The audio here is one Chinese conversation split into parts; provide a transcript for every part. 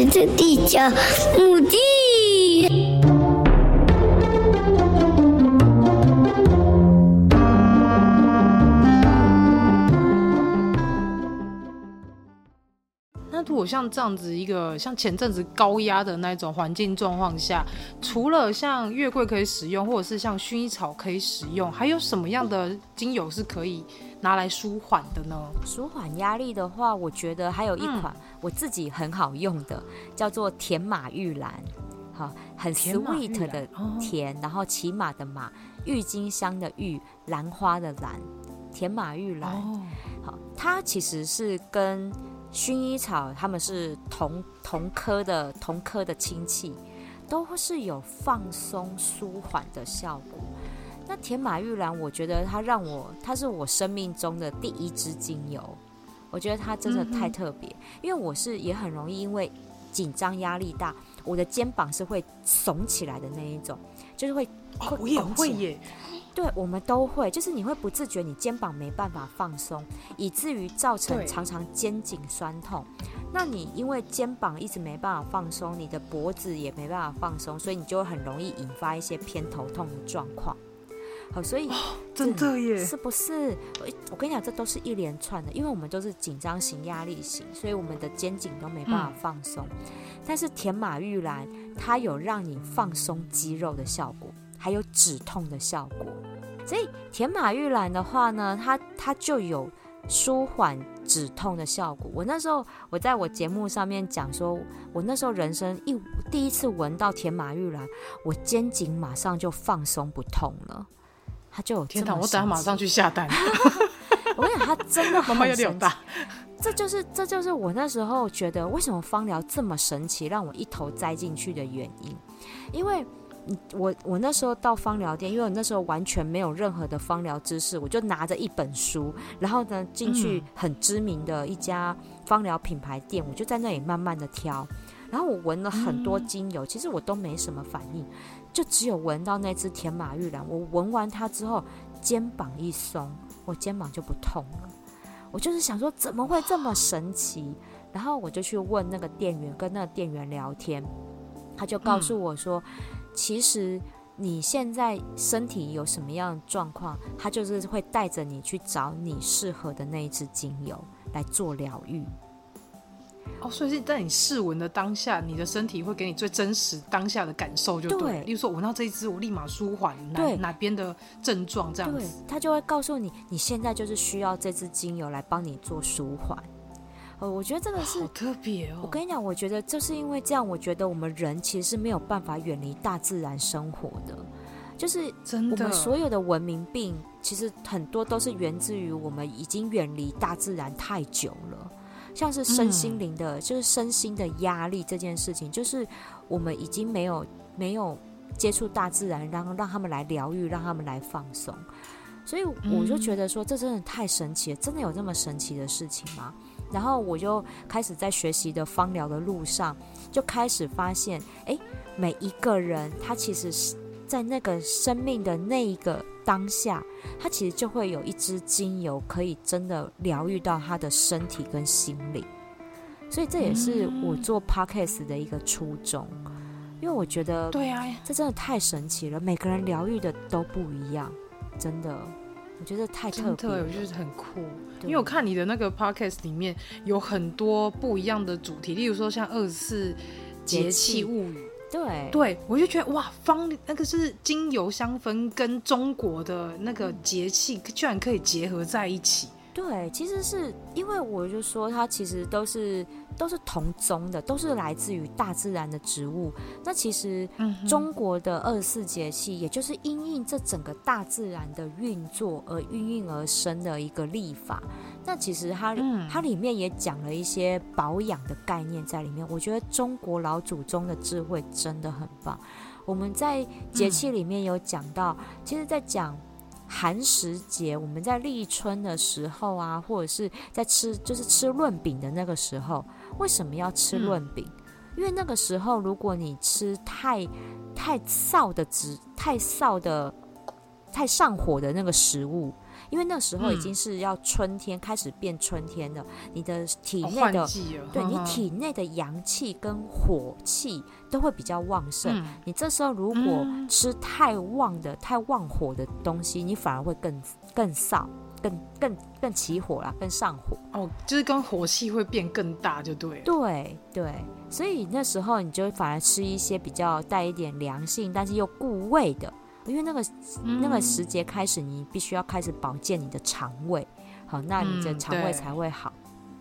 是这地球母地。那如果像这样子一个像前阵子高压的那种环境状况下，除了像月桂可以使用，或者是像薰衣草可以使用，还有什么样的精油是可以拿来舒缓的呢？舒缓压力的话，我觉得还有一款我自己很好用的，嗯、叫做甜马玉兰，好，很 sweet 的甜，然后骑马的马，郁金香的郁，兰花的兰，甜马玉兰，哦、好，它其实是跟薰衣草，它们是同同科的同科的亲戚，都是有放松舒缓的效果。那甜马玉兰，我觉得它让我，它是我生命中的第一支精油。我觉得它真的太特别，嗯、因为我是也很容易因为紧张压力大，我的肩膀是会耸起来的那一种，就是会会、哦、我也会耶。对，我们都会，就是你会不自觉，你肩膀没办法放松，以至于造成常常肩颈酸痛。那你因为肩膀一直没办法放松，你的脖子也没办法放松，所以你就会很容易引发一些偏头痛的状况。好，所以、哦、真的耶，是不是？我我跟你讲，这都是一连串的，因为我们都是紧张型、压力型，所以我们的肩颈都没办法放松。嗯、但是甜马玉兰它有让你放松肌肉的效果。还有止痛的效果，所以甜马玉兰的话呢，它它就有舒缓止痛的效果。我那时候我在我节目上面讲说，我那时候人生一第一次闻到甜马玉兰，我肩颈马上就放松不痛了。它就有天哪！我等下马上去下单。我跟你讲，他真的很妈妈有点大。这就是这就是我那时候觉得为什么芳疗这么神奇，让我一头栽进去的原因，因为。我我那时候到芳疗店，因为我那时候完全没有任何的芳疗知识，我就拿着一本书，然后呢进去很知名的一家芳疗品牌店，我就在那里慢慢的挑，然后我闻了很多精油，其实我都没什么反应，就只有闻到那只甜马玉兰，我闻完它之后，肩膀一松，我肩膀就不痛了，我就是想说怎么会这么神奇，然后我就去问那个店员，跟那个店员聊天，他就告诉我说。其实你现在身体有什么样的状况，他就是会带着你去找你适合的那一支精油来做疗愈。哦，所以是在你试闻的当下，你的身体会给你最真实当下的感受，就对。对，例如说闻到这一支，我立马舒缓哪哪边的症状，这样子，他就会告诉你，你现在就是需要这支精油来帮你做舒缓。呃，我觉得这个是好特别哦。我跟你讲，我觉得就是因为这样，我觉得我们人其实是没有办法远离大自然生活的。就是我们所有的文明病，其实很多都是源自于我们已经远离大自然太久了。像是身心灵的，嗯、就是身心的压力这件事情，就是我们已经没有没有接触大自然，然后让他们来疗愈，让他们来放松。所以我就觉得说，这真的太神奇了，真的有这么神奇的事情吗？然后我就开始在学习的芳疗的路上，就开始发现，哎，每一个人他其实是在那个生命的那一个当下，他其实就会有一支精油可以真的疗愈到他的身体跟心灵。所以这也是我做 Podcast 的一个初衷，因为我觉得，对啊，这真的太神奇了，每个人疗愈的都不一样，真的。我觉得太特别，我觉得很酷。因为我看你的那个 podcast 里面有很多不一样的主题，例如说像二十四节气物语，对对，我就觉得哇，芳那个是精油香氛跟中国的那个节气居然可以结合在一起。对，其实是因为我就说它其实都是都是同宗的，都是来自于大自然的植物。那其实中国的二十四节气，也就是因应这整个大自然的运作而孕育而生的一个历法。那其实它它里面也讲了一些保养的概念在里面。我觉得中国老祖宗的智慧真的很棒。我们在节气里面有讲到，其实，在讲。寒食节，我们在立春的时候啊，或者是在吃，就是吃润饼的那个时候，为什么要吃润饼？嗯、因为那个时候，如果你吃太太燥的、太燥的、太上火的那个食物，因为那时候已经是要春天、嗯、开始变春天了，你的体内的、哦、对你体内的阳气跟火气都会比较旺盛。嗯、你这时候如果吃太旺的、嗯、太旺火的东西，你反而会更更燥。更更更起火了，更上火哦，就是跟火气会变更大，就对。对对，所以那时候你就反而吃一些比较带一点凉性，但是又固胃的，因为那个、嗯、那个时节开始，你必须要开始保健你的肠胃，好，那你的肠胃才会好。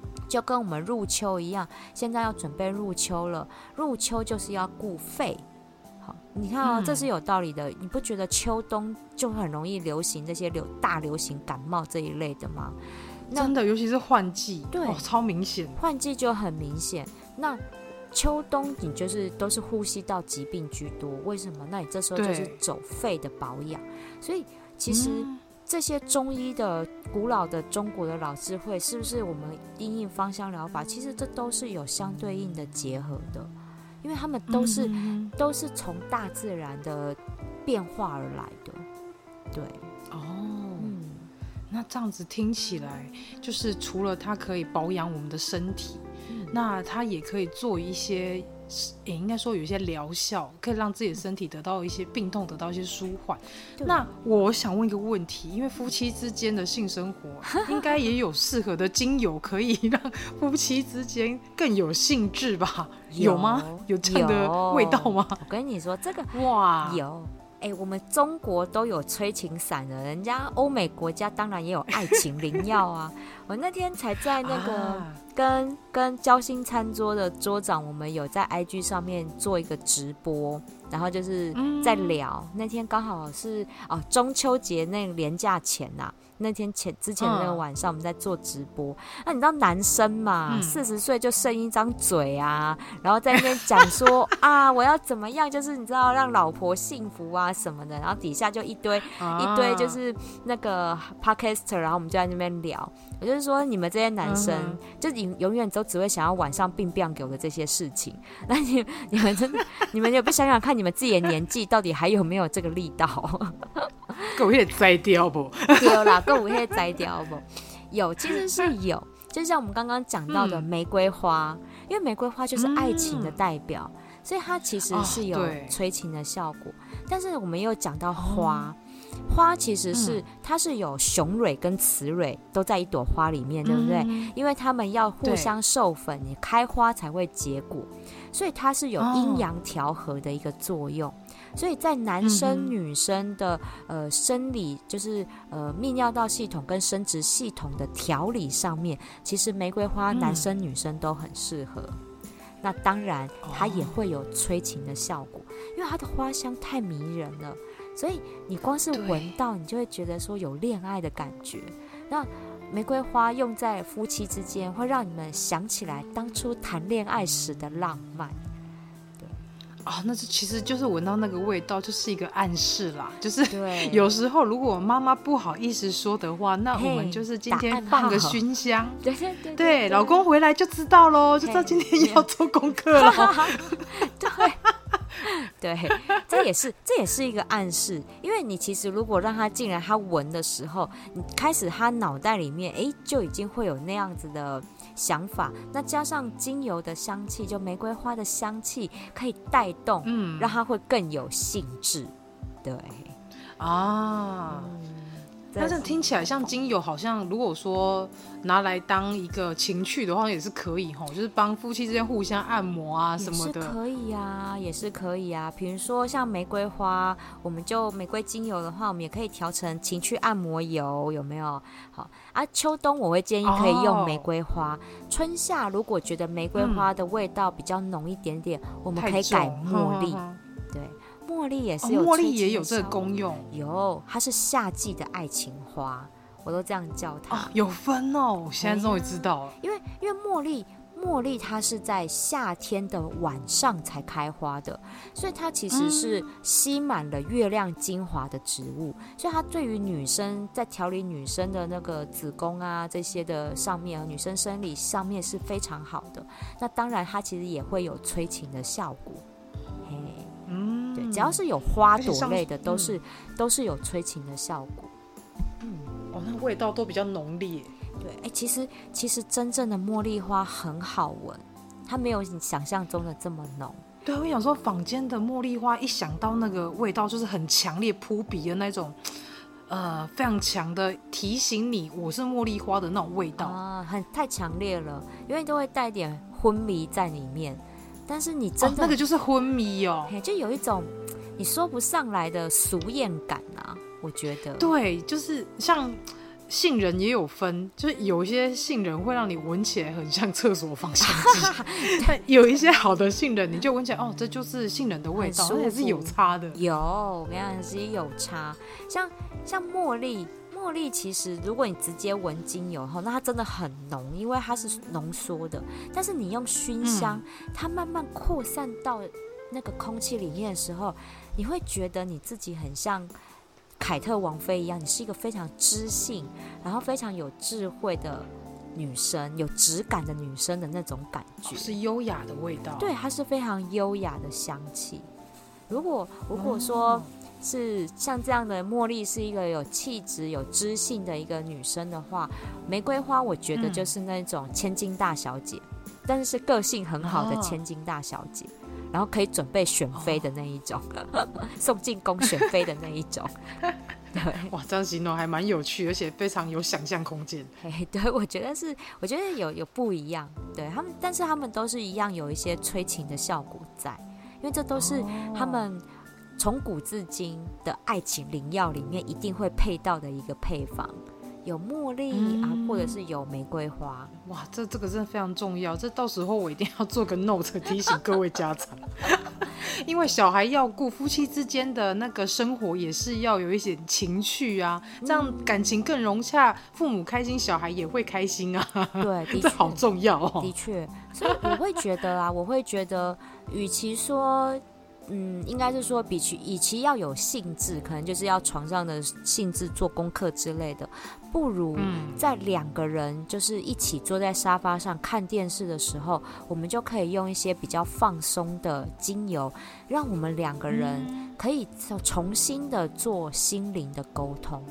嗯、就跟我们入秋一样，现在要准备入秋了，入秋就是要顾肺。好你看啊、哦，这是有道理的。嗯、你不觉得秋冬就很容易流行这些流大流行感冒这一类的吗？真的，尤其是换季，对、哦，超明显。换季就很明显。那秋冬你就是都是呼吸道疾病居多，为什么？那你这时候就是走肺的保养。所以其实这些中医的古老的中国的老智慧，是不是我们因应芳香疗法？其实这都是有相对应的结合的。因为他们都是、嗯、都是从大自然的变化而来的，对哦，嗯，那这样子听起来，就是除了它可以保养我们的身体，嗯、那它也可以做一些。也应该说有一些疗效，可以让自己的身体得到一些病痛，得到一些舒缓。那我想问一个问题，因为夫妻之间的性生活应该也有适合的精油，可以让夫妻之间更有兴致吧？有，有吗？有这样的味道吗？我跟你说，这个哇，有。哎、欸，我们中国都有催情散了，人家欧美国家当然也有爱情灵药啊。我那天才在那个跟、啊、跟交心餐桌的桌长，我们有在 IG 上面做一个直播，然后就是在聊。嗯、那天刚好是哦中秋节那个连假前呐、啊。那天前之前的那个晚上，我们在做直播。那、嗯啊、你知道男生嘛，四十岁就剩一张嘴啊，然后在那边讲说 啊，我要怎么样，就是你知道让老婆幸福啊什么的。然后底下就一堆、啊、一堆就是那个 podcaster，然后我们就在那边聊。我就是说，你们这些男生，嗯、就你永远都只会想要晚上病病给我的这些事情。那你你们真的，你们也不想想看，你们自己的年纪到底还有没有这个力道？狗也摘掉不？有啦，狗也摘掉不？有，其实是有。就像我们刚刚讲到的玫瑰花，嗯、因为玫瑰花就是爱情的代表，嗯、所以它其实是有催情的效果。哦、但是我们又讲到花，嗯、花其实是、嗯、它是有雄蕊跟雌蕊都在一朵花里面，对不对？嗯、因为它们要互相授粉，你开花才会结果，所以它是有阴阳调和的一个作用。哦所以在男生女生的、嗯、呃生理，就是呃泌尿道系统跟生殖系统的调理上面，其实玫瑰花男生女生都很适合。嗯、那当然，它也会有催情的效果，哦、因为它的花香太迷人了。所以你光是闻到，你就会觉得说有恋爱的感觉。那玫瑰花用在夫妻之间，会让你们想起来当初谈恋爱时的浪漫。啊、哦，那是其实就是闻到那个味道，就是一个暗示啦。就是 有时候如果妈妈不好意思说的话，那我们就是今天放个熏香，对对对，对，老公回来就知道喽，就知道今天要做功课了。对，对，这也是这也是一个暗示，因为你其实如果让他进来，他闻的时候，你开始他脑袋里面哎就已经会有那样子的。想法，那加上精油的香气，就玫瑰花的香气，可以带动，嗯，让它会更有兴致，对，啊。嗯但是听起来像精油，好像如果说拿来当一个情趣的话，也是可以吼，就是帮夫妻之间互相按摩啊什么的。是可以啊，也是可以啊。比如说像玫瑰花，我们就玫瑰精油的话，我们也可以调成情趣按摩油，有没有？好啊，秋冬我会建议可以用玫瑰花。哦、春夏如果觉得玫瑰花的味道比较浓一点点，嗯、我们可以改茉莉。对。茉莉也是有，茉莉也有这个功用。有，它是夏季的爱情花，我都这样叫它。哦、有分哦，我现在终于知道了。因为因为茉莉，茉莉它是在夏天的晚上才开花的，所以它其实是吸满了月亮精华的植物，嗯、所以它对于女生在调理女生的那个子宫啊这些的上面，女生生理上面是非常好的。那当然，它其实也会有催情的效果。嘿。嗯，对只要是有花朵类的，都是、嗯、都是有催情的效果。嗯，哦，那味道都比较浓烈。对，哎、欸，其实其实真正的茉莉花很好闻，它没有你想象中的这么浓。对，我想说，坊间的茉莉花一想到那个味道，就是很强烈扑鼻的那种，呃，非常强的提醒你我是茉莉花的那种味道啊，很太强烈了，因为都会带点昏迷在里面。但是你真的、哦、那个就是昏迷哦，就有一种你说不上来的俗艳感啊，我觉得。对，就是像。杏仁也有分，就是有一些杏仁会让你闻起来很像厕所芳香剂，但有一些好的杏仁，你就闻起来哦，这就是杏仁的味道，而且是有差的。有，我跟你讲是有差。像像茉莉，茉莉其实如果你直接闻精油后，那它真的很浓，因为它是浓缩的。但是你用熏香，嗯、它慢慢扩散到那个空气里面的时候，你会觉得你自己很像。凯特王妃一样，你是一个非常知性，然后非常有智慧的女生，有质感的女生的那种感觉，是优雅的味道。对，它是非常优雅的香气。如果如果说是像这样的茉莉是一个有气质、有知性的一个女生的话，玫瑰花我觉得就是那种千金大小姐，嗯、但是是个性很好的千金大小姐。哦然后可以准备选妃的那一种，哦、送进宫选妃的那一种，对，哇，这样形容还蛮有趣，而且非常有想象空间。嘿，对，我觉得是，我觉得有有不一样，对他们，但是他们都是一样有一些催情的效果在，因为这都是他们从古至今的爱情灵药里面一定会配到的一个配方。有茉莉啊，嗯、或者是有玫瑰花，哇，这这个真的非常重要。这到时候我一定要做个 note 提醒各位家长，因为小孩要顾，夫妻之间的那个生活也是要有一些情趣啊，这样感情更融洽，父母开心，小孩也会开心啊。对，这好重要哦。的确，所以我会觉得啊，我会觉得，与其说。嗯，应该是说，比起与其要有兴致，可能就是要床上的兴致做功课之类的，不如在两个人就是一起坐在沙发上看电视的时候，我们就可以用一些比较放松的精油，让我们两个人可以重新的做心灵的沟通。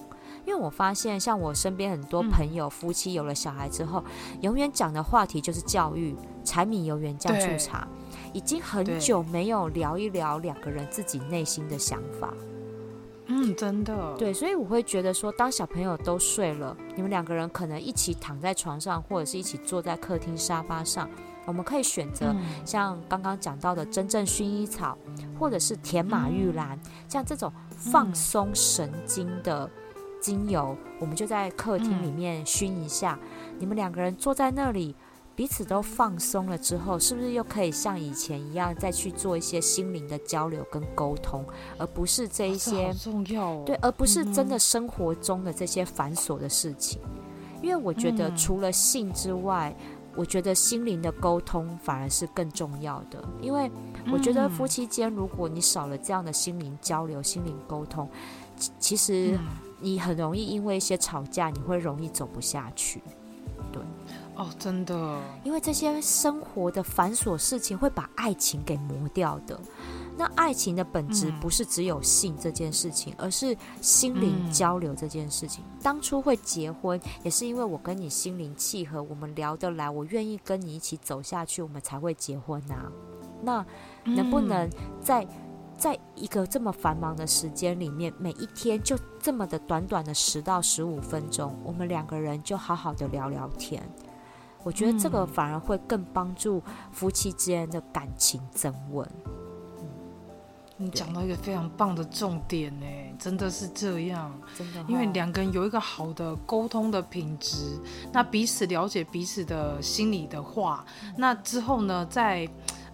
因为我发现，像我身边很多朋友夫妻有了小孩之后，永远讲的话题就是教育、柴米油盐酱醋茶。已经很久没有聊一聊两个人自己内心的想法。嗯，真的。对，所以我会觉得说，当小朋友都睡了，你们两个人可能一起躺在床上，或者是一起坐在客厅沙发上，我们可以选择像刚刚讲到的真正薰衣草，或者是甜马玉兰，像这种放松神经的精油，我们就在客厅里面熏一下。你们两个人坐在那里。彼此都放松了之后，是不是又可以像以前一样再去做一些心灵的交流跟沟通，而不是这一些重要对，而不是真的生活中的这些繁琐的事情。因为我觉得除了性之外，我觉得心灵的沟通反而是更重要的。因为我觉得夫妻间，如果你少了这样的心灵交流、心灵沟通，其实你很容易因为一些吵架，你会容易走不下去。对。哦，真的，因为这些生活的繁琐事情会把爱情给磨掉的。那爱情的本质不是只有性这件事情，嗯、而是心灵交流这件事情。嗯、当初会结婚，也是因为我跟你心灵契合，我们聊得来，我愿意跟你一起走下去，我们才会结婚呐、啊。那能不能在在一个这么繁忙的时间里面，每一天就这么的短短的十到十五分钟，我们两个人就好好的聊聊天？我觉得这个反而会更帮助夫妻之间的感情增温。嗯，你讲到一个非常棒的重点呢，真的是这样，真的，因为两个人有一个好的沟通的品质，那彼此了解彼此的心里的话，那之后呢，在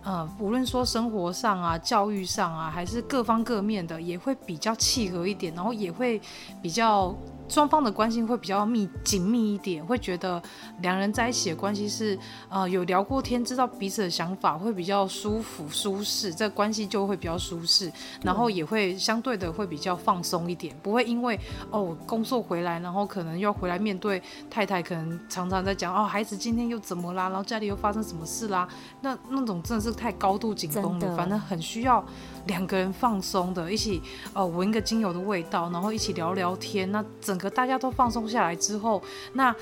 呃，无论说生活上啊、教育上啊，还是各方各面的，也会比较契合一点，然后也会比较。双方的关系会比较密紧密一点，会觉得两人在一起的关系是，呃，有聊过天，知道彼此的想法，会比较舒服舒适，这关系就会比较舒适，然后也会相对的会比较放松一点，不会因为哦工作回来，然后可能要回来面对太太，可能常常在讲哦孩子今天又怎么啦，然后家里又发生什么事啦，那那种真的是太高度紧绷的，反正很需要两个人放松的，一起哦闻一个精油的味道，然后一起聊聊天，那整。整个大家都放松下来之后，那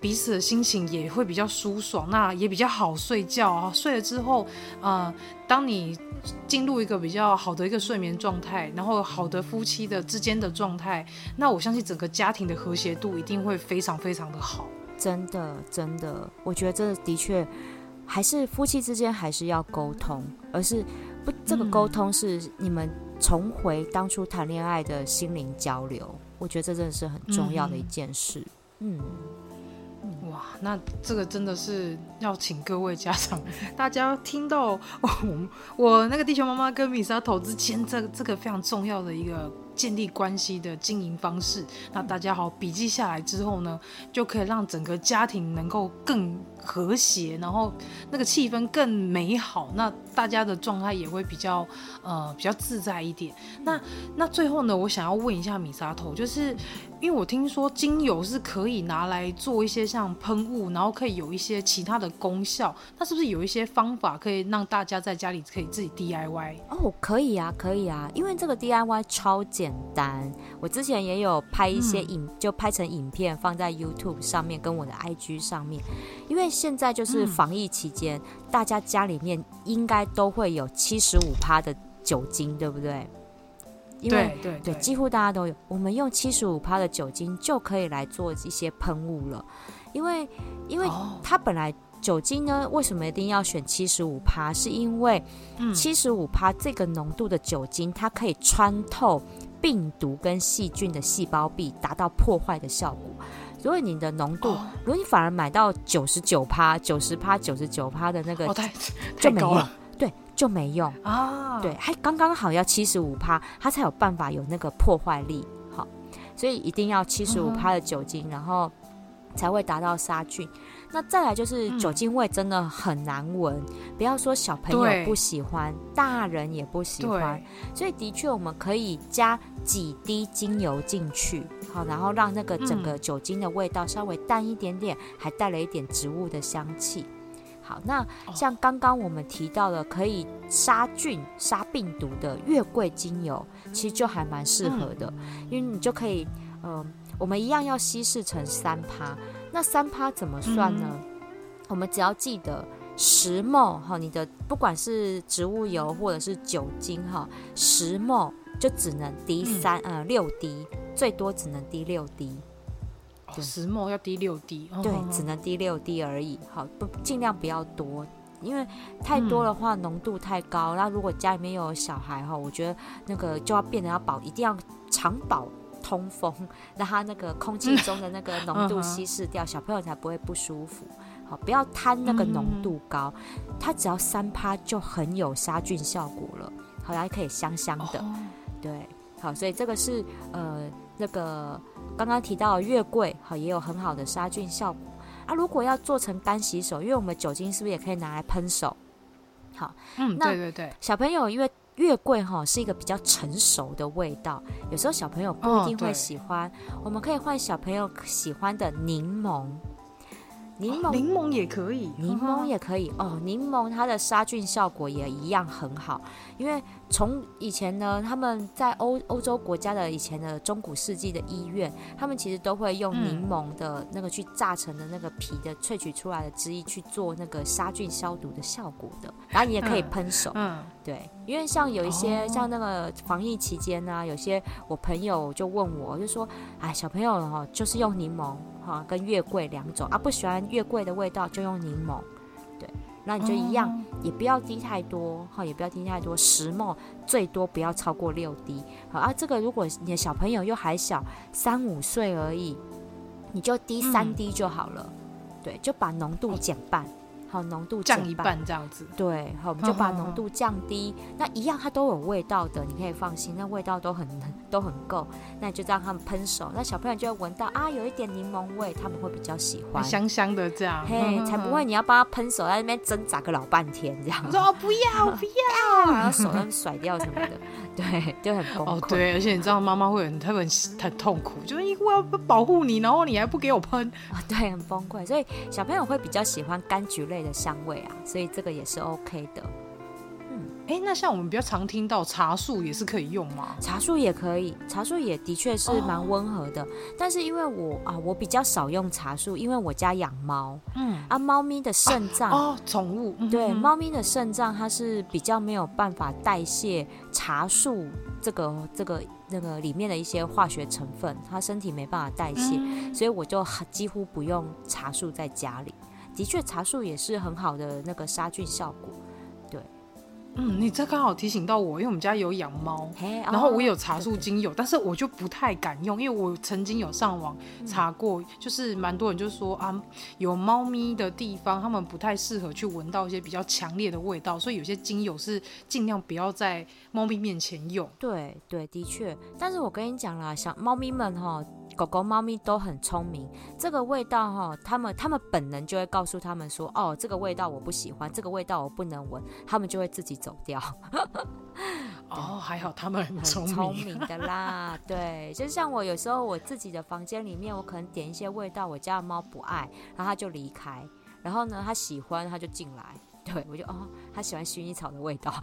彼此的心情也会比较舒爽，那也比较好睡觉啊。睡了之后，呃，当你进入一个比较好的一个睡眠状态，然后好的夫妻的之间的状态，那我相信整个家庭的和谐度一定会非常非常的好。真的，真的，我觉得这的确还是夫妻之间还是要沟通，而是不这个沟通是你们。重回当初谈恋爱的心灵交流，我觉得这真的是很重要的一件事。嗯，嗯哇，那这个真的是要请各位家长，大家听到我我那个地球妈妈跟米莎投资间这个这个非常重要的一个。建立关系的经营方式，那大家好笔记下来之后呢，就可以让整个家庭能够更和谐，然后那个气氛更美好，那大家的状态也会比较呃比较自在一点。那那最后呢，我想要问一下米沙头，就是。因为我听说精油是可以拿来做一些像喷雾，然后可以有一些其他的功效。那是不是有一些方法可以让大家在家里可以自己 DIY？哦，可以啊，可以啊，因为这个 DIY 超简单。我之前也有拍一些影，嗯、就拍成影片放在 YouTube 上面跟我的 IG 上面。因为现在就是防疫期间，嗯、大家家里面应该都会有七十五趴的酒精，对不对？因为对对，对，对，几乎大家都有。我们用七十五趴的酒精就可以来做一些喷雾了。因为，因为它本来酒精呢，为什么一定要选七十五趴？是因为七十五趴这个浓度的酒精，它可以穿透病毒跟细菌的细胞壁，达到破坏的效果。如果你的浓度，如果你反而买到九十九趴、九十趴、九十九趴的那个，就没了。对，就没用啊。对，还刚刚好要七十五趴，它才有办法有那个破坏力。好，所以一定要七十五趴的酒精，嗯、然后才会达到杀菌。那再来就是酒精味真的很难闻，嗯、不要说小朋友不喜欢，大人也不喜欢。所以的确我们可以加几滴精油进去，好，然后让那个整个酒精的味道稍微淡一点点，嗯、还带了一点植物的香气。好，那像刚刚我们提到的可以杀菌、杀病毒的月桂精油，其实就还蛮适合的，因为你就可以，嗯、呃，我们一样要稀释成三趴。那三趴怎么算呢？我们只要记得十 ml 哈，你的不管是植物油或者是酒精哈，十 ml 就只能滴三呃六滴，最多只能滴六滴。石墨、哦要滴六滴，对，只能滴六滴而已。好，不尽量不要多，因为太多的话浓度太高。那、嗯、如果家里面有小孩哈，我觉得那个就要变得要保，一定要常保通风，让它那个空气中的那个浓度稀释掉，嗯、小朋友才不会不舒服。好，不要贪那个浓度高，嗯、它只要三趴就很有杀菌效果了，好，还可以香香的。哦、对，好，所以这个是呃。那个刚刚提到的月桂，好，也有很好的杀菌效果啊。如果要做成干洗手，因为我们酒精是不是也可以拿来喷手？好，嗯，对对对。小朋友因为月桂哈是一个比较成熟的味道，有时候小朋友不一定会喜欢，哦、我们可以换小朋友喜欢的柠檬。柠檬，柠檬也可以，柠檬也可以哦。柠檬它的杀菌效果也一样很好，因为从以前呢，他们在欧欧洲国家的以前的中古世纪的医院，他们其实都会用柠檬的那个去榨成的那个皮的萃取出来的汁液去做那个杀菌消毒的效果的。然后你也可以喷手，嗯，对，因为像有一些像那个防疫期间呢、啊，有些我朋友就问我，就说，哎，小朋友哈，就是用柠檬。哈，跟月桂两种啊，不喜欢月桂的味道就用柠檬，对，那你就一样，也不要滴太多，哈，也不要滴太多，十 ml 最多不要超过六滴，好啊，这个如果你的小朋友又还小，三五岁而已，你就滴三滴就好了，嗯、对，就把浓度减半。好，浓度降一半这样子，对，好，我们就把浓度降低，那一样它都有味道的，你可以放心，那味道都很 都很够，那你就让他们喷手，那小朋友就会闻到啊，有一点柠檬味，他们会比较喜欢，香香的这样，嘿，才不会你 要帮他喷手在那边挣扎个老半天这样，说哦不要不要，然后手都甩掉什么的，对，就很崩溃。哦对，而且你知道妈妈会很他很很痛苦，就是因为我要保护你，然后你还不给我喷，啊对，很崩溃，所以小朋友会比较喜欢柑橘类的香味啊，所以这个也是 OK 的。嗯哎，那像我们比较常听到茶树也是可以用吗？茶树也可以，茶树也的确是蛮温和的。哦、但是因为我啊，我比较少用茶树，因为我家养猫。嗯啊，猫咪的肾脏、啊、哦，宠物、嗯、对，猫咪的肾脏它是比较没有办法代谢茶树这个这个那个里面的一些化学成分，它身体没办法代谢，嗯、所以我就几乎不用茶树在家里。的确，茶树也是很好的那个杀菌效果。嗯，你这刚好提醒到我，因为我们家有养猫然后我有茶树精油，oh, 但是我就不太敢用，因为我曾经有上网查过，嗯、就是蛮多人就说啊，有猫咪的地方，他们不太适合去闻到一些比较强烈的味道，所以有些精油是尽量不要在猫咪面前用。对对，的确，但是我跟你讲啦，小猫咪们哈。狗狗、猫咪都很聪明，这个味道哈，他们他们本能就会告诉他们说，哦，这个味道我不喜欢，这个味道我不能闻，他们就会自己走掉。哦，还好他们很聪明，聪明的啦。对，就像我有时候我自己的房间里面，我可能点一些味道，我家的猫不爱，然后它就离开，然后呢，它喜欢它就进来，对我就哦，它喜欢薰衣草的味道。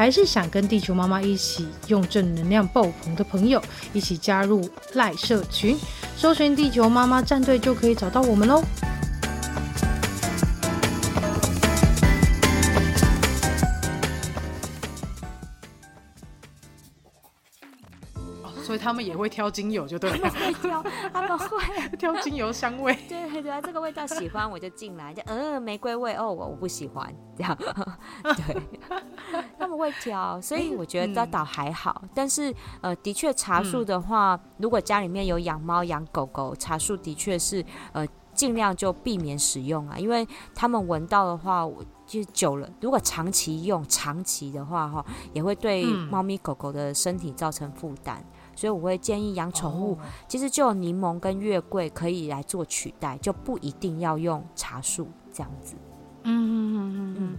还是想跟地球妈妈一起用正能量爆棚的朋友，一起加入赖社群，搜寻地球妈妈战队就可以找到我们喽。所以他们也会挑精油，就对了。他们会挑，他们会挑精油香味。对对啊，这个味道喜欢我就进来，就嗯玫瑰味哦，我我不喜欢这样。对，他们会挑，所以我觉得倒还好。嗯、但是呃，的确茶树的话，嗯、如果家里面有养猫养狗狗，茶树的确是呃尽量就避免使用啊，因为他们闻到的话，我就久了，如果长期用长期的话哈，也会对猫咪狗狗的身体造成负担。所以我会建议养宠物，其实就有柠檬跟月桂可以来做取代，就不一定要用茶树这样子。嗯嗯嗯嗯嗯。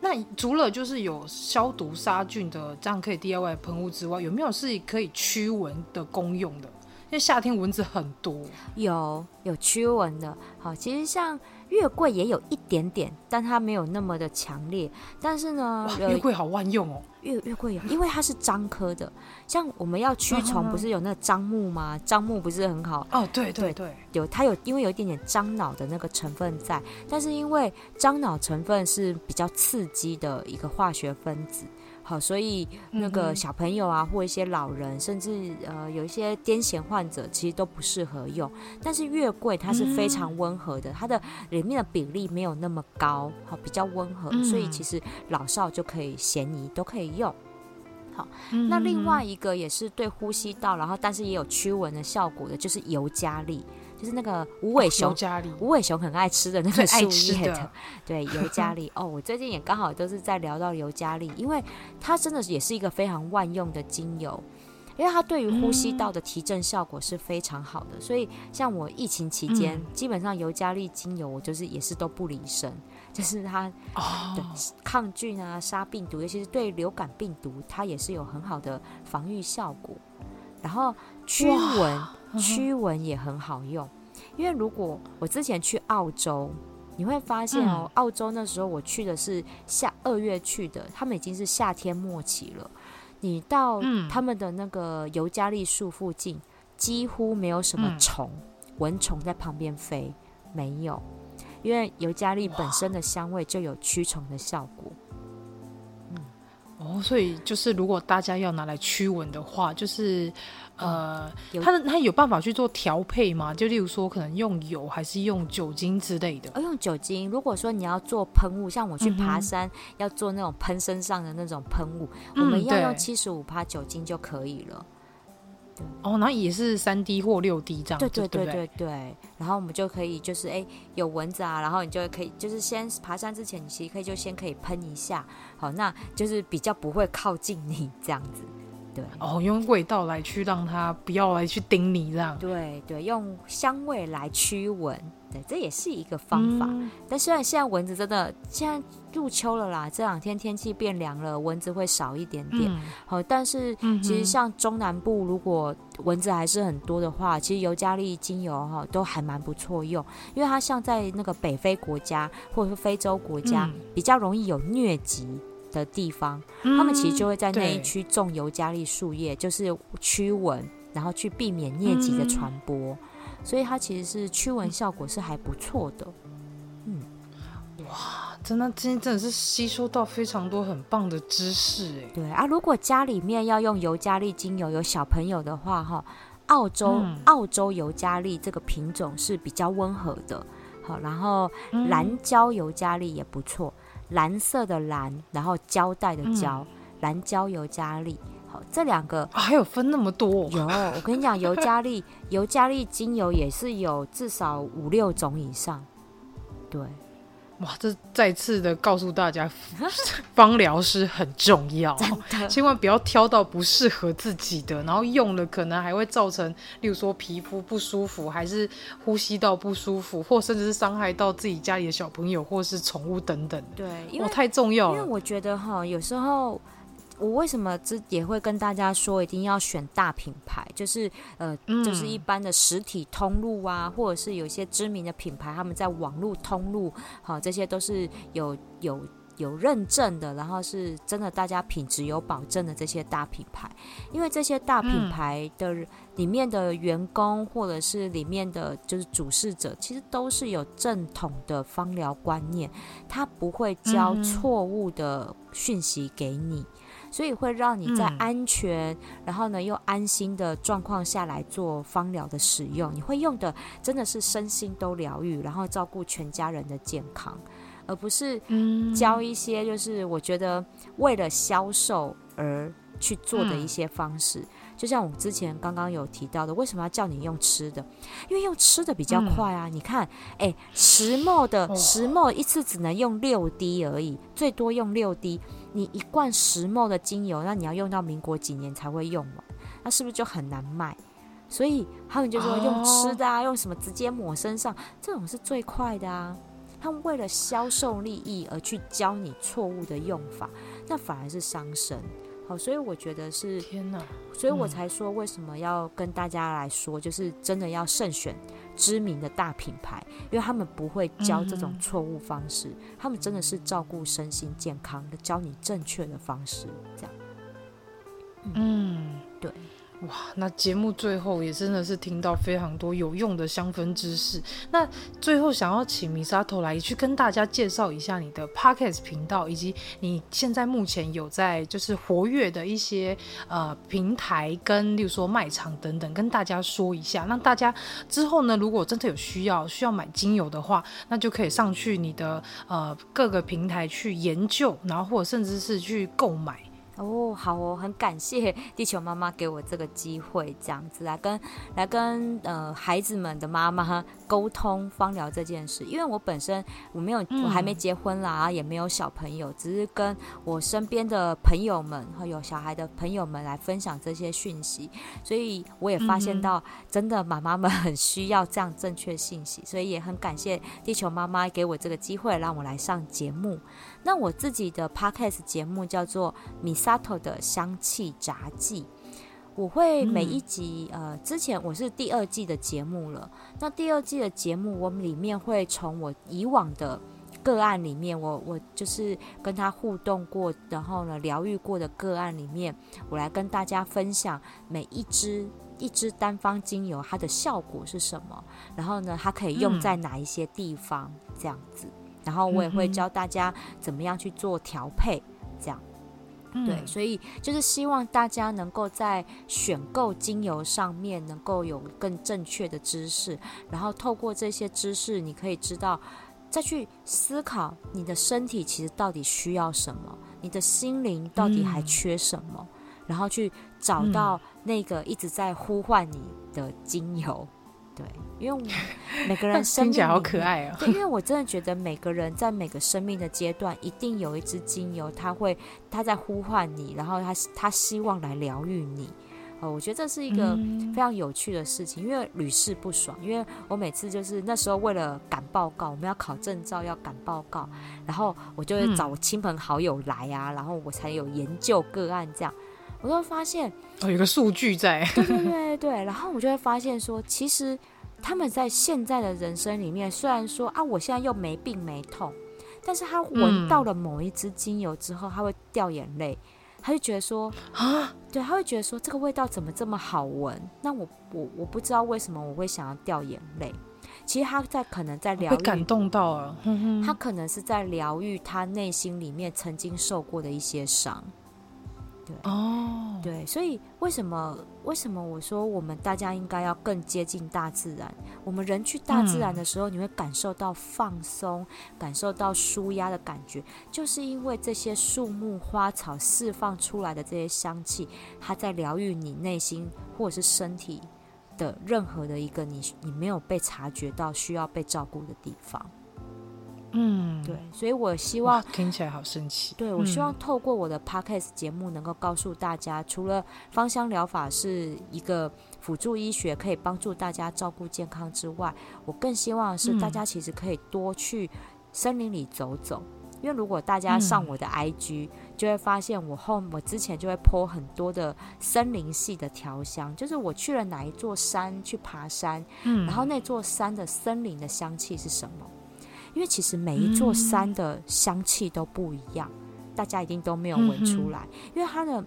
那除了就是有消毒杀菌的这样可以 DIY 喷雾之外，有没有是可以驱蚊的功用的？因为夏天蚊子很多。有有驱蚊的。好，其实像。月桂也有一点点，但它没有那么的强烈。但是呢，月桂好万用哦。月月桂有，因为它是樟科的，像我们要驱虫，不是有那个樟木吗？樟木不是很好哦？对对对，对，有它有，因为有一点点樟脑的那个成分在，但是因为樟脑成分是比较刺激的一个化学分子。好，所以那个小朋友啊，或一些老人，甚至呃有一些癫痫患者，其实都不适合用。但是月桂它是非常温和的，嗯、它的里面的比例没有那么高，好，比较温和，嗯、所以其实老少就可以咸宜都可以用。好，那另外一个也是对呼吸道，然后但是也有驱蚊的效果的，就是尤加利。就是那个无尾熊，无尾熊很爱吃的那个树叶的，对，尤加利。哦，我最近也刚好都是在聊到尤加利，因为它真的也是一个非常万用的精油，因为它对于呼吸道的提振效果是非常好的。所以像我疫情期间，基本上尤加利精油我就是也是都不离身，就是它对抗菌啊、杀病毒，尤其是对流感病毒，它也是有很好的防御效果。然后驱蚊。驱蚊也很好用，因为如果我之前去澳洲，你会发现哦，澳洲那时候我去的是夏二月去的，他们已经是夏天末期了。你到他们的那个尤加利树附近，几乎没有什么虫，蚊虫在旁边飞，没有，因为尤加利本身的香味就有驱虫的效果。哦，所以就是如果大家要拿来驱蚊的话，就是。呃，它的它有办法去做调配吗？就例如说，可能用油还是用酒精之类的？哦，用酒精。如果说你要做喷雾，像我去爬山、嗯、要做那种喷身上的那种喷雾，嗯、我们要用七十五趴酒精就可以了。哦，那也是三滴或六滴这样子，对对对对对，对，对。然后我们就可以就是哎有蚊子啊，然后你就可以就是先爬山之前，你其实可以就先可以喷一下，好，那就是比较不会靠近你这样子。对哦，用味道来去让它不要来去叮你这样。对对，用香味来驱蚊，对，这也是一个方法。嗯、但虽然现在蚊子真的现在入秋了啦，这两天天气变凉了，蚊子会少一点点。好、嗯，但是其实像中南部，如果蚊子还是很多的话，其实尤加利精油哈都还蛮不错用，因为它像在那个北非国家或者是非洲国家，嗯、比较容易有疟疾。的地方，他们其实就会在那一区种尤加利树叶，就是驱蚊，然后去避免疟疾的传播，嗯，所以它其实是驱蚊效果是还不错的。嗯，哇，真的今天真的是吸收到非常多很棒的知识哎。对啊，如果家里面要用尤加利精油，有小朋友的话哈，澳洲，嗯，澳洲尤加利这个品种是比较温和的，好，然后蓝胶尤加利也不错。蓝色的蓝，然后胶带的胶，蓝胶尤加利，好，这两个、啊、还有分那么多？有，我跟你讲，尤加利尤加利精油也是有至少五六种以上，对。哇，这再次的告诉大家，芳疗师很重要，千万不要挑到不适合自己的，然后用了可能还会造成，例如说皮肤不舒服，还是呼吸道不舒服，或甚至是伤害到自己家里的小朋友或是宠物等等。对，因为太重要了。因为我觉得哈，有时候。我为什么这也会跟大家说，一定要选大品牌，就是呃、嗯，就是一般的实体通路啊，或者是有一些知名的品牌，他们在网络通路，好，这些都是有有有认证的，然后是真的，大家品质有保证的这些大品牌。因为这些大品牌的里面的员工，或者是里面的就是主事者，其实都是有正统的芳疗观念，他不会教错误的讯息给你。所以会让你在安全，嗯、然后呢又安心的状况下来做芳疗的使用。你会用的真的是身心都疗愈，然后照顾全家人的健康，而不是教一些就是我觉得为了销售而去做的一些方式。嗯、就像我们之前刚刚有提到的，为什么要叫你用吃的？因为用吃的比较快啊。嗯、你看，哎，石墨的十 ml 一次只能用六滴而已，最多用六滴。你一罐十 ml 的精油，那你要用到民国几年才会用完？那是不是就很难卖？所以他们就说用吃的啊，用什么直接抹身上，这种是最快的啊。他们为了销售利益而去教你错误的用法，那反而是伤身。好，所以我觉得是天哪，所以我才说为什么要跟大家来说，就是真的要慎选。知名的大品牌，因为他们不会教这种错误方式，嗯，他们真的是照顾身心健康的，教你正确的方式，这样。嗯。哇，那节目最后也真的是听到非常多有用的香氛知识。那最后想要请 Misato 来去跟大家介绍一下你的 Podcast 频道，以及你现在目前有在就是活跃的一些呃平台跟例如说卖场等等，跟大家说一下。让大家之后呢，如果真的有需要需要买精油的话，那就可以上去你的呃各个平台去研究，然后或者甚至是去购买。哦，好哦，很感谢地球妈妈给我这个机会，这样子来跟来跟呃孩子们的妈妈沟通芳疗这件事。因为我本身我没有，我还没结婚啦，也没有小朋友，只是跟我身边的朋友们和有小孩的朋友们来分享这些讯息，所以我也发现到真的妈妈们很需要这样正确信息，所以也很感谢地球妈妈给我这个机会，让我来上节目。那我自己的 podcast 节目叫做 Misato 的香气杂记，我会每一集，嗯、呃，之前我是第二季的节目了。那第二季的节目，我们里面会从我以往的个案里面，我我就是跟他互动过，然后呢疗愈过的个案里面，我来跟大家分享每一支一支单方精油它的效果是什么，然后呢它可以用在哪一些地方，嗯、这样子。然后我也会教大家怎么样去做调配，这样，嗯、对，所以就是希望大家能够在选购精油上面能够有更正确的知识，然后透过这些知识，你可以知道再去思考你的身体其实到底需要什么，你的心灵到底还缺什么，嗯、然后去找到那个一直在呼唤你的精油。对，因为 每个人生命听起来好可爱哦。对，因为我真的觉得每个人在每个生命的阶段，一定有一支精油，他会他在呼唤你，然后他他希望来疗愈你。哦，我觉得这是一个非常有趣的事情，因为屡试不爽。因为我每次就是那时候为了赶报告，我们要考证照要赶报告，然后我就会找我亲朋好友来啊，然后我才有研究个案这样。我就会发现哦，有个数据在，对对对对，然后我就会发现说，其实他们在现在的人生里面，虽然说啊，我现在又没病没痛，但是他闻到了某一支精油之后，他会掉眼泪，他就觉得说啊，对，他会觉得说这个味道怎么这么好闻？那我我我不知道为什么我会想要掉眼泪。其实他在可能在疗愈，被感动到了，他可能是在疗愈他内心里面曾经受过的一些伤。对哦，oh. 对，所以为什么为什么我说我们大家应该要更接近大自然？我们人去大自然的时候，你会感受到放松，嗯、感受到舒压的感觉，就是因为这些树木花草释放出来的这些香气，它在疗愈你内心或者是身体的任何的一个你你没有被察觉到需要被照顾的地方。嗯，对，所以我希望 听起来好神奇。对，我希望透过我的 podcast 节目，能够告诉大家，嗯、除了芳香疗法是一个辅助医学，可以帮助大家照顾健康之外，我更希望是大家其实可以多去森林里走走。嗯、因为如果大家上我的 IG，、嗯、就会发现我后我之前就会 po 很多的森林系的调香，就是我去了哪一座山去爬山，嗯、然后那座山的森林的香气是什么。因为其实每一座山的香气都不一样，嗯、大家一定都没有闻出来。嗯、因为它的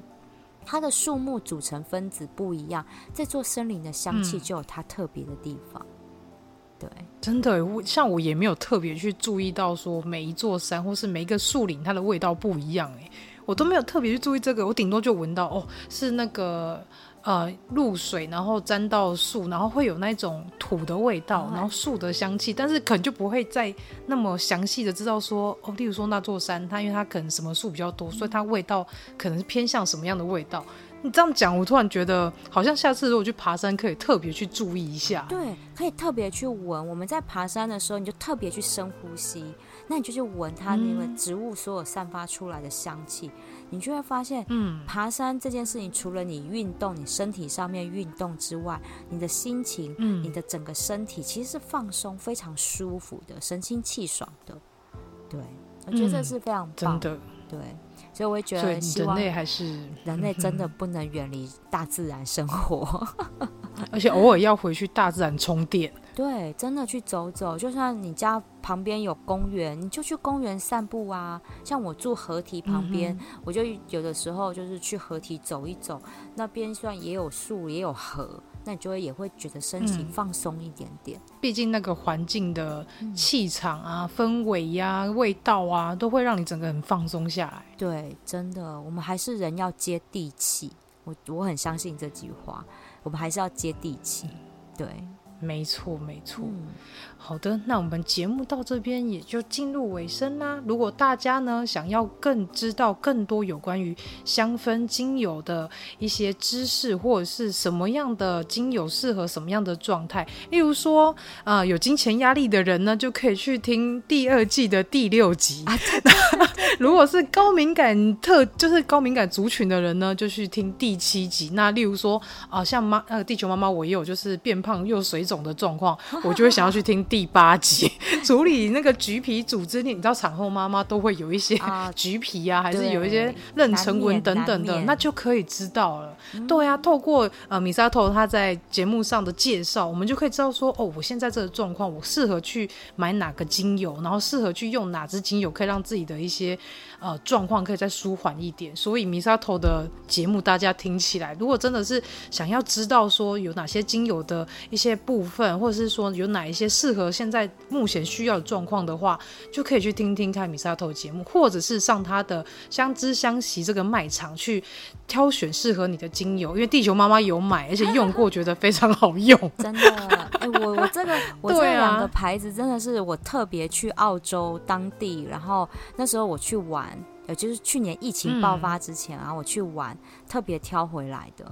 它的树木组成分子不一样，这座森林的香气就有它特别的地方。嗯、对，真的，像我也没有特别去注意到说每一座山或是每一个树林它的味道不一样，哎，我都没有特别去注意这个，我顶多就闻到哦，是那个。呃，露水，然后沾到树，然后会有那种土的味道，哦、然后树的香气，但是可能就不会再那么详细的知道说，哦，例如说那座山，它因为它可能什么树比较多，嗯、所以它味道可能是偏向什么样的味道。你这样讲，我突然觉得好像下次如果去爬山，可以特别去注意一下。对，可以特别去闻。我们在爬山的时候，你就特别去深呼吸，那你就去闻它那个植物所有散发出来的香气。嗯你就会发现，嗯，爬山这件事情，除了你运动，你身体上面运动之外，你的心情，嗯，你的整个身体其实是放松、非常舒服的，神清气爽的。对，我觉得这是非常棒，真的。对，所以我也觉得，希望人类还是人类真的不能远离大自然生活，而且偶尔要回去大自然充电。对，真的去走走，就算你家旁边有公园，你就去公园散步啊。像我住河堤旁边，嗯、我就有的时候就是去河堤走一走，那边虽然也有树也有河，那你就会也会觉得身体放松一点点。毕竟那个环境的气场啊、嗯、氛围呀、啊、味道啊，都会让你整个人放松下来。对，真的，我们还是人要接地气。我我很相信这句话，我们还是要接地气。对。没错，没错。嗯好的，那我们节目到这边也就进入尾声啦。如果大家呢想要更知道更多有关于香氛精油的一些知识，或者是什么样的精油适合什么样的状态，例如说，啊、呃，有金钱压力的人呢，就可以去听第二季的第六集。啊、如果是高敏感特，就是高敏感族群的人呢，就去听第七集。那例如说，啊、呃，像妈，呃，地球妈妈，我也有就是变胖又水肿的状况，我就会想要去听第。第八集 处理那个橘皮组织，你知道产后妈妈都会有一些橘皮啊，还是有一些妊娠纹等等的，那就可以知道了。嗯、对啊，透过呃米沙头他在节目上的介绍，我们就可以知道说，哦，我现在这个状况，我适合去买哪个精油，然后适合去用哪支精油，可以让自己的一些呃状况可以再舒缓一点。所以米沙头的节目大家听起来，如果真的是想要知道说有哪些精油的一些部分，或者是说有哪一些适合。现在目前需要的状况的话，就可以去听听看米沙头的节目，或者是上他的相知相惜这个卖场去挑选适合你的精油。因为地球妈妈有买，而且用过，觉得非常好用。真的，哎、欸，我我这个 我这两个牌子真的是我特别去澳洲当地，然后那时候我去玩，也就是去年疫情爆发之前啊，嗯、我去玩特别挑回来的。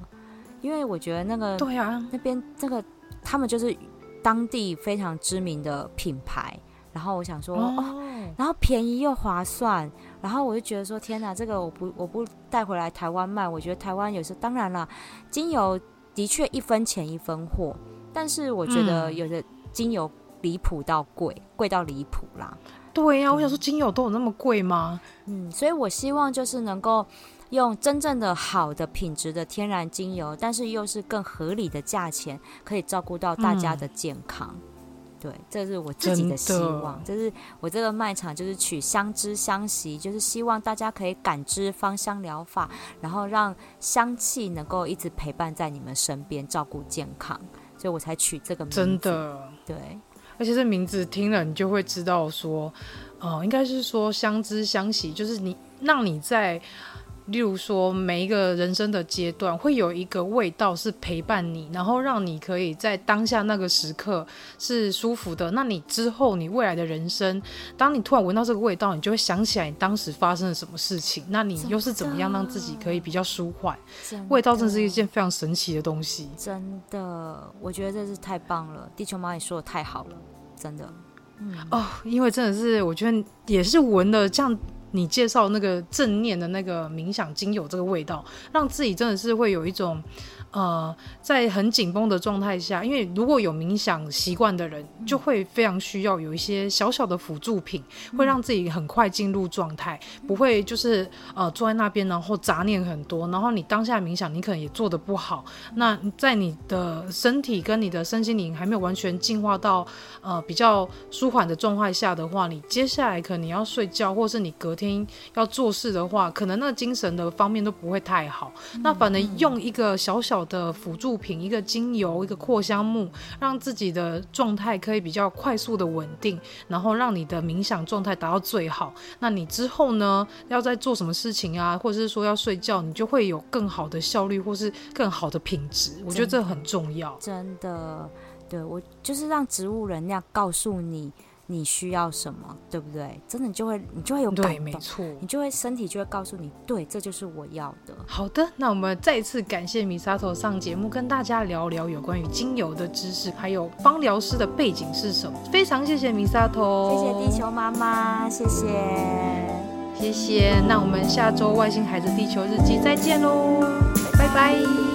因为我觉得那个对啊，那边这个他们就是当地非常知名的品牌。然后我想说哦，哦，然后便宜又划算，然后我就觉得说天哪，这个我不我不带回来台湾卖，我觉得台湾有时候当然了，精油的确一分钱一分货，但是我觉得有的精油离谱到贵，贵到离谱啦。对呀、啊，我想说精油都有那么贵吗？嗯，所以我希望就是能够用真正的好的品质的天然精油，但是又是更合理的价钱，可以照顾到大家的健康。嗯对，这是我自己的希望。就是我这个卖场，就是取相知相惜，就是希望大家可以感知芳香疗法，然后让香气能够一直陪伴在你们身边，照顾健康。所以我才取这个名字。真的，对，而且这名字听了，你就会知道说，哦、呃，应该是说相知相惜，就是你让你在。例如说，每一个人生的阶段会有一个味道是陪伴你，然后让你可以在当下那个时刻是舒服的。那你之后你未来的人生，当你突然闻到这个味道，你就会想起来你当时发生了什么事情。那你又是怎么样让自己可以比较舒缓？味道真是一件非常神奇的东西。真的，我觉得这是太棒了。地球妈也说的太好了，真的。嗯哦，因为真的是，我觉得也是闻了这样。你介绍那个正念的那个冥想精油，这个味道，让自己真的是会有一种。呃，在很紧绷的状态下，因为如果有冥想习惯的人，就会非常需要有一些小小的辅助品，会让自己很快进入状态，不会就是呃坐在那边，然后杂念很多，然后你当下冥想你可能也做得不好。那在你的身体跟你的身心灵还没有完全进化到呃比较舒缓的状态下的话，你接下来可能要睡觉，或是你隔天要做事的话，可能那精神的方面都不会太好。那反正用一个小小的辅助品，一个精油，一个扩香木，让自己的状态可以比较快速的稳定，然后让你的冥想状态达到最好。那你之后呢，要在做什么事情啊，或者是说要睡觉，你就会有更好的效率，或是更好的品质。我觉得这很重要。真的，对，我就是让植物人那样告诉你。你需要什么，对不对？真的你就会，你就会有感动，对，没错，你就会身体就会告诉你，对，这就是我要的。好的，那我们再一次感谢 Misato 上节目，跟大家聊聊有关于精油的知识，还有芳疗师的背景是什么。非常谢谢 Misato，谢谢地球妈妈，谢谢，谢谢。那我们下周外星孩子地球日记再见喽，拜拜。